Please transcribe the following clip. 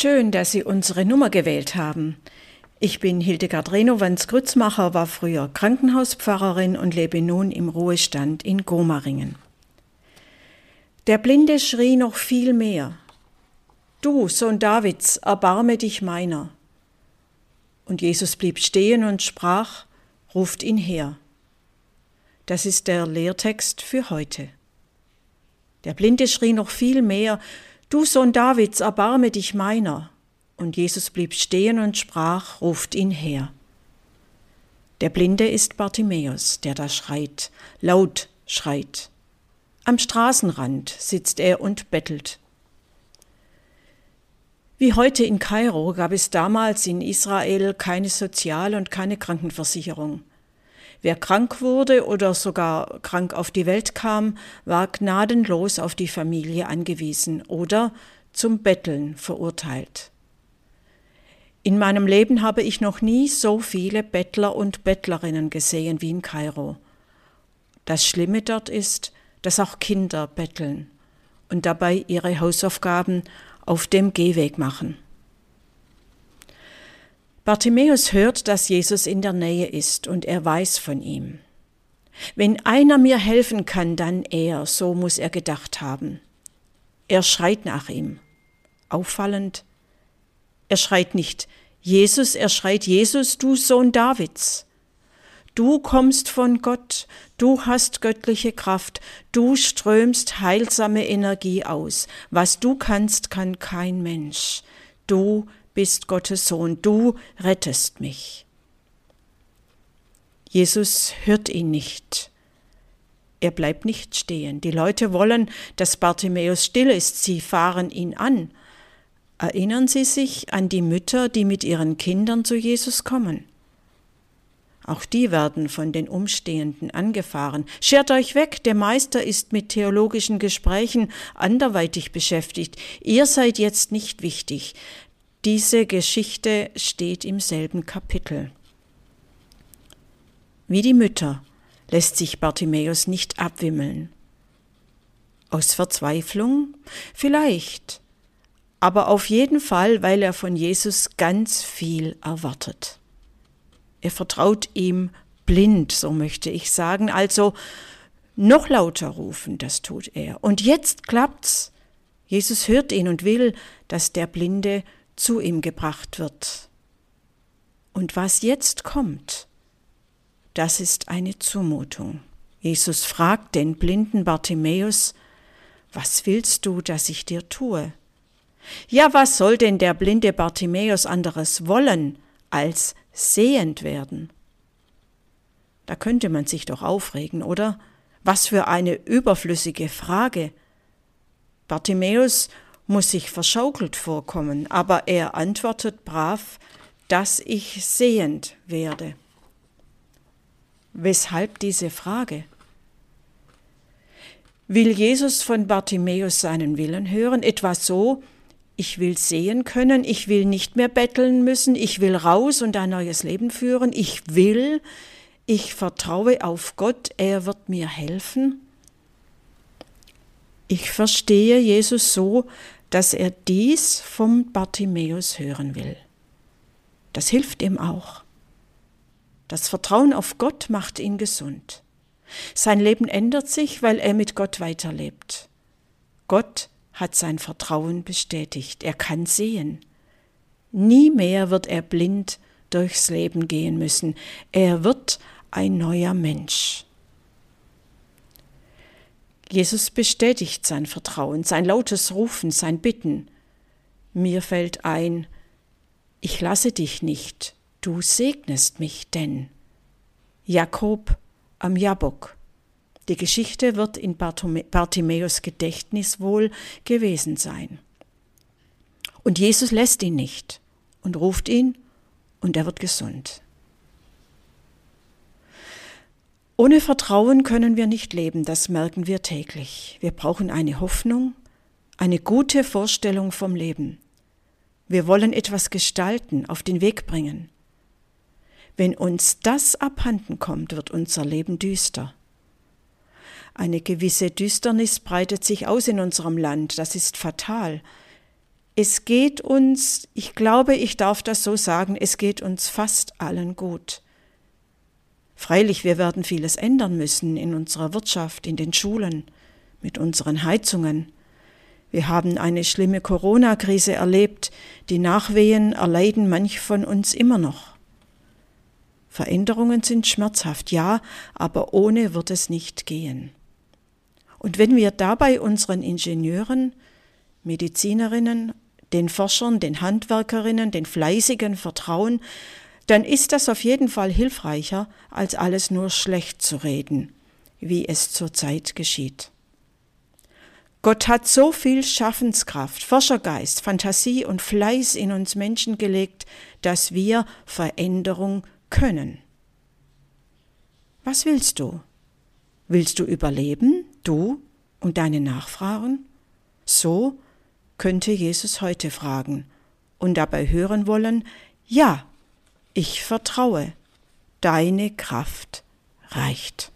Schön, dass Sie unsere Nummer gewählt haben. Ich bin Hildegard Renowans-Grützmacher, war früher Krankenhauspfarrerin und lebe nun im Ruhestand in Gomaringen. Der Blinde schrie noch viel mehr. Du, Sohn Davids, erbarme dich meiner. Und Jesus blieb stehen und sprach, ruft ihn her. Das ist der Lehrtext für heute. Der Blinde schrie noch viel mehr, Du Sohn Davids, erbarme dich meiner. Und Jesus blieb stehen und sprach, ruft ihn her. Der Blinde ist Bartimäus, der da schreit, laut schreit. Am Straßenrand sitzt er und bettelt. Wie heute in Kairo gab es damals in Israel keine Sozial- und keine Krankenversicherung. Wer krank wurde oder sogar krank auf die Welt kam, war gnadenlos auf die Familie angewiesen oder zum Betteln verurteilt. In meinem Leben habe ich noch nie so viele Bettler und Bettlerinnen gesehen wie in Kairo. Das Schlimme dort ist, dass auch Kinder betteln und dabei ihre Hausaufgaben auf dem Gehweg machen. Bartimäus hört, dass Jesus in der Nähe ist und er weiß von ihm. Wenn einer mir helfen kann, dann er, so muss er gedacht haben. Er schreit nach ihm. Auffallend. Er schreit nicht Jesus, er schreit Jesus, du Sohn Davids. Du kommst von Gott, du hast göttliche Kraft, du strömst heilsame Energie aus. Was du kannst, kann kein Mensch. Du bist Gottes Sohn, du rettest mich. Jesus hört ihn nicht. Er bleibt nicht stehen. Die Leute wollen, dass Bartimäus still ist. Sie fahren ihn an. Erinnern Sie sich an die Mütter, die mit ihren Kindern zu Jesus kommen? Auch die werden von den Umstehenden angefahren. Schert euch weg, der Meister ist mit theologischen Gesprächen anderweitig beschäftigt. Ihr seid jetzt nicht wichtig. Diese Geschichte steht im selben Kapitel. Wie die Mütter lässt sich Bartimäus nicht abwimmeln. Aus Verzweiflung? Vielleicht. Aber auf jeden Fall, weil er von Jesus ganz viel erwartet. Er vertraut ihm blind, so möchte ich sagen, also noch lauter rufen, das tut er. Und jetzt klappt's. Jesus hört ihn und will, dass der Blinde zu ihm gebracht wird. Und was jetzt kommt, das ist eine Zumutung. Jesus fragt den blinden Bartimäus, was willst du, dass ich dir tue? Ja, was soll denn der blinde Bartimäus anderes wollen, als sehend werden. Da könnte man sich doch aufregen, oder? Was für eine überflüssige Frage. Bartimäus muss sich verschaukelt vorkommen, aber er antwortet brav, dass ich sehend werde. Weshalb diese Frage? Will Jesus von Bartimäus seinen Willen hören, etwa so, ich will sehen können, ich will nicht mehr betteln müssen, ich will raus und ein neues Leben führen, ich will, ich vertraue auf Gott, er wird mir helfen. Ich verstehe Jesus so, dass er dies vom Bartimäus hören will. Das hilft ihm auch. Das Vertrauen auf Gott macht ihn gesund. Sein Leben ändert sich, weil er mit Gott weiterlebt. Gott hat sein Vertrauen bestätigt. Er kann sehen. Nie mehr wird er blind durchs Leben gehen müssen. Er wird ein neuer Mensch. Jesus bestätigt sein Vertrauen, sein lautes Rufen, sein Bitten. Mir fällt ein, ich lasse dich nicht, du segnest mich denn. Jakob am Jabok. Die Geschichte wird in Bartimäus Gedächtnis wohl gewesen sein. Und Jesus lässt ihn nicht und ruft ihn und er wird gesund. Ohne Vertrauen können wir nicht leben, das merken wir täglich. Wir brauchen eine Hoffnung, eine gute Vorstellung vom Leben. Wir wollen etwas gestalten, auf den Weg bringen. Wenn uns das abhanden kommt, wird unser Leben düster. Eine gewisse Düsternis breitet sich aus in unserem Land, das ist fatal. es geht uns, ich glaube, ich darf das so sagen, es geht uns fast allen gut. Freilich, wir werden vieles ändern müssen in unserer Wirtschaft, in den Schulen, mit unseren Heizungen. Wir haben eine schlimme Corona-Krise erlebt, die Nachwehen erleiden manch von uns immer noch. Veränderungen sind schmerzhaft, ja, aber ohne wird es nicht gehen. Und wenn wir dabei unseren Ingenieuren, Medizinerinnen, den Forschern, den Handwerkerinnen, den Fleißigen vertrauen, dann ist das auf jeden Fall hilfreicher, als alles nur schlecht zu reden, wie es zurzeit geschieht. Gott hat so viel Schaffenskraft, Forschergeist, Fantasie und Fleiß in uns Menschen gelegt, dass wir Veränderung können. Was willst du? Willst du überleben, du und deine Nachfahren? So könnte Jesus heute fragen und dabei hören wollen, ja, ich vertraue, deine Kraft reicht.